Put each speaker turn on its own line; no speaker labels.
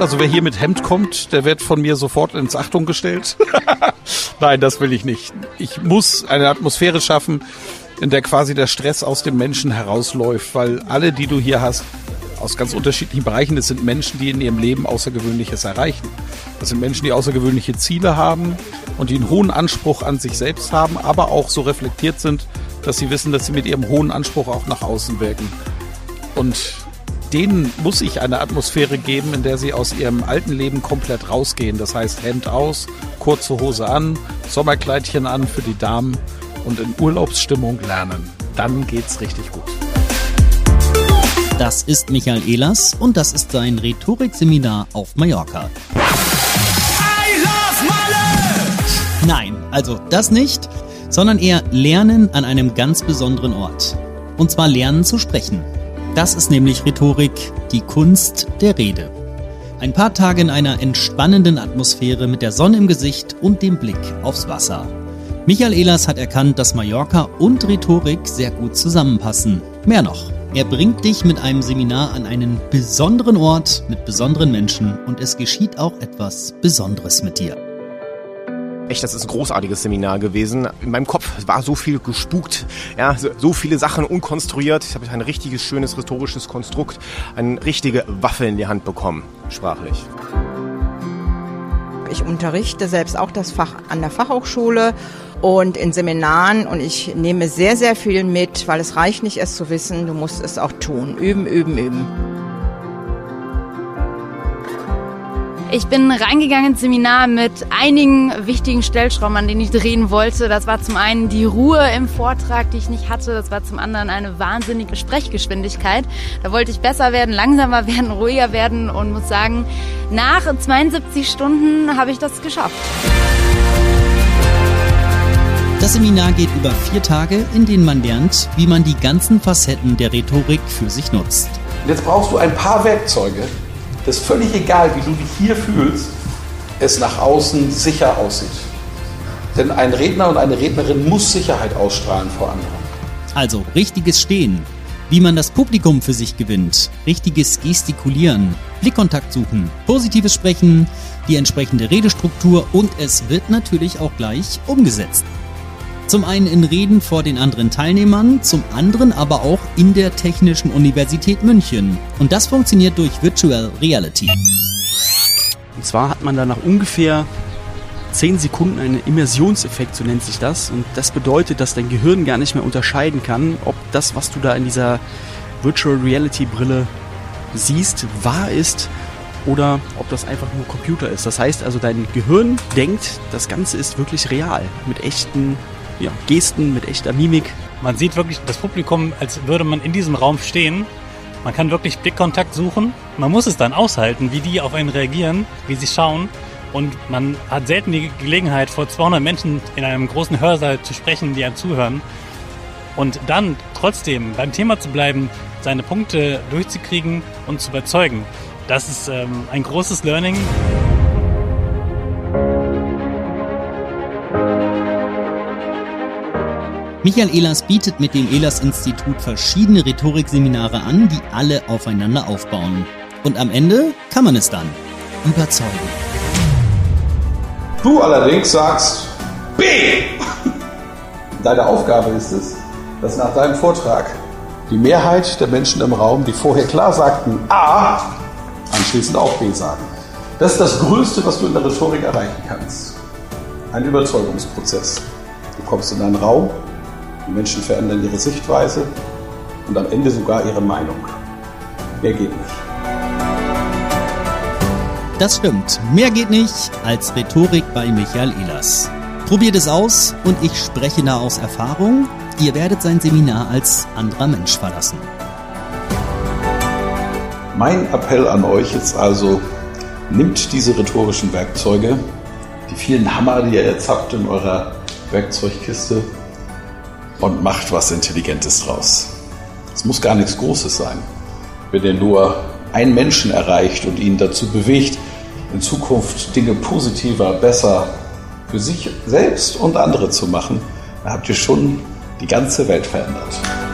Also wer hier mit Hemd kommt, der wird von mir sofort ins Achtung gestellt. Nein, das will ich nicht. Ich muss eine Atmosphäre schaffen, in der quasi der Stress aus dem Menschen herausläuft, weil alle, die du hier hast, aus ganz unterschiedlichen Bereichen, das sind Menschen, die in ihrem Leben Außergewöhnliches erreichen. Das sind Menschen, die außergewöhnliche Ziele haben und die einen hohen Anspruch an sich selbst haben, aber auch so reflektiert sind, dass sie wissen, dass sie mit ihrem hohen Anspruch auch nach außen wirken. Und denen muss ich eine Atmosphäre geben, in der sie aus ihrem alten Leben komplett rausgehen. Das heißt Hemd aus, kurze Hose an, Sommerkleidchen an für die Damen und in Urlaubsstimmung lernen. Dann geht's richtig gut.
Das ist Michael Ehlers und das ist sein Rhetorikseminar auf Mallorca. Nein, also das nicht, sondern eher Lernen an einem ganz besonderen Ort. Und zwar Lernen zu sprechen. Das ist nämlich Rhetorik, die Kunst der Rede. Ein paar Tage in einer entspannenden Atmosphäre mit der Sonne im Gesicht und dem Blick aufs Wasser. Michael Ehlers hat erkannt, dass Mallorca und Rhetorik sehr gut zusammenpassen. Mehr noch, er bringt dich mit einem Seminar an einen besonderen Ort mit besonderen Menschen und es geschieht auch etwas Besonderes mit dir.
Echt, das ist ein großartiges Seminar gewesen. In meinem Kopf war so viel gespukt, ja, so viele Sachen unkonstruiert. Ich habe ein richtiges, schönes rhetorisches Konstrukt, eine richtige Waffe in die Hand bekommen, sprachlich.
Ich unterrichte selbst auch das Fach an der Fachhochschule und in Seminaren und ich nehme sehr, sehr viel mit, weil es reicht nicht, es zu wissen, du musst es auch tun. Üben, üben, üben.
Ich bin reingegangen ins Seminar mit einigen wichtigen Stellschrauben, an denen ich drehen wollte. Das war zum einen die Ruhe im Vortrag, die ich nicht hatte. Das war zum anderen eine wahnsinnige Sprechgeschwindigkeit. Da wollte ich besser werden, langsamer werden, ruhiger werden und muss sagen, nach 72 Stunden habe ich das geschafft.
Das Seminar geht über vier Tage, in denen man lernt, wie man die ganzen Facetten der Rhetorik für sich nutzt.
Jetzt brauchst du ein paar Werkzeuge, das ist völlig egal, wie du dich hier fühlst, es nach außen sicher aussieht. Denn ein Redner und eine Rednerin muss Sicherheit ausstrahlen vor anderen.
Also richtiges Stehen, wie man das Publikum für sich gewinnt, richtiges Gestikulieren, Blickkontakt suchen, positives Sprechen, die entsprechende Redestruktur und es wird natürlich auch gleich umgesetzt. Zum einen in Reden vor den anderen Teilnehmern, zum anderen aber auch in der Technischen Universität München. Und das funktioniert durch Virtual Reality.
Und zwar hat man da nach ungefähr 10 Sekunden einen Immersionseffekt, so nennt sich das. Und das bedeutet, dass dein Gehirn gar nicht mehr unterscheiden kann, ob das, was du da in dieser Virtual Reality Brille siehst, wahr ist oder ob das einfach nur Computer ist. Das heißt also, dein Gehirn denkt, das Ganze ist wirklich real, mit echten ja, Gesten, mit echter Mimik.
Man sieht wirklich das Publikum, als würde man in diesem Raum stehen. Man kann wirklich Blickkontakt suchen. Man muss es dann aushalten, wie die auf einen reagieren, wie sie schauen. Und man hat selten die Gelegenheit, vor 200 Menschen in einem großen Hörsaal zu sprechen, die einem zuhören. Und dann trotzdem beim Thema zu bleiben, seine Punkte durchzukriegen und zu überzeugen. Das ist ähm, ein großes Learning.
Michael Ehlers bietet mit dem Ehlers Institut verschiedene Rhetorikseminare an, die alle aufeinander aufbauen. Und am Ende kann man es dann überzeugen.
Du allerdings sagst B. Deine Aufgabe ist es, dass nach deinem Vortrag die Mehrheit der Menschen im Raum, die vorher klar sagten A, anschließend auch B sagen. Das ist das Größte, was du in der Rhetorik erreichen kannst. Ein Überzeugungsprozess. Du kommst in einen Raum, die Menschen verändern ihre Sichtweise und am Ende sogar ihre Meinung. Mehr geht nicht.
Das stimmt. Mehr geht nicht als Rhetorik bei Michael Ehlers. Probiert es aus und ich spreche da aus Erfahrung. Ihr werdet sein Seminar als anderer Mensch verlassen.
Mein Appell an euch ist also, nimmt diese rhetorischen Werkzeuge, die vielen Hammer, die ihr jetzt habt in eurer Werkzeugkiste, und macht was Intelligentes draus. Es muss gar nichts Großes sein. Wenn ihr nur einen Menschen erreicht und ihn dazu bewegt, in Zukunft Dinge positiver, besser für sich selbst und andere zu machen, dann habt ihr schon die ganze Welt verändert.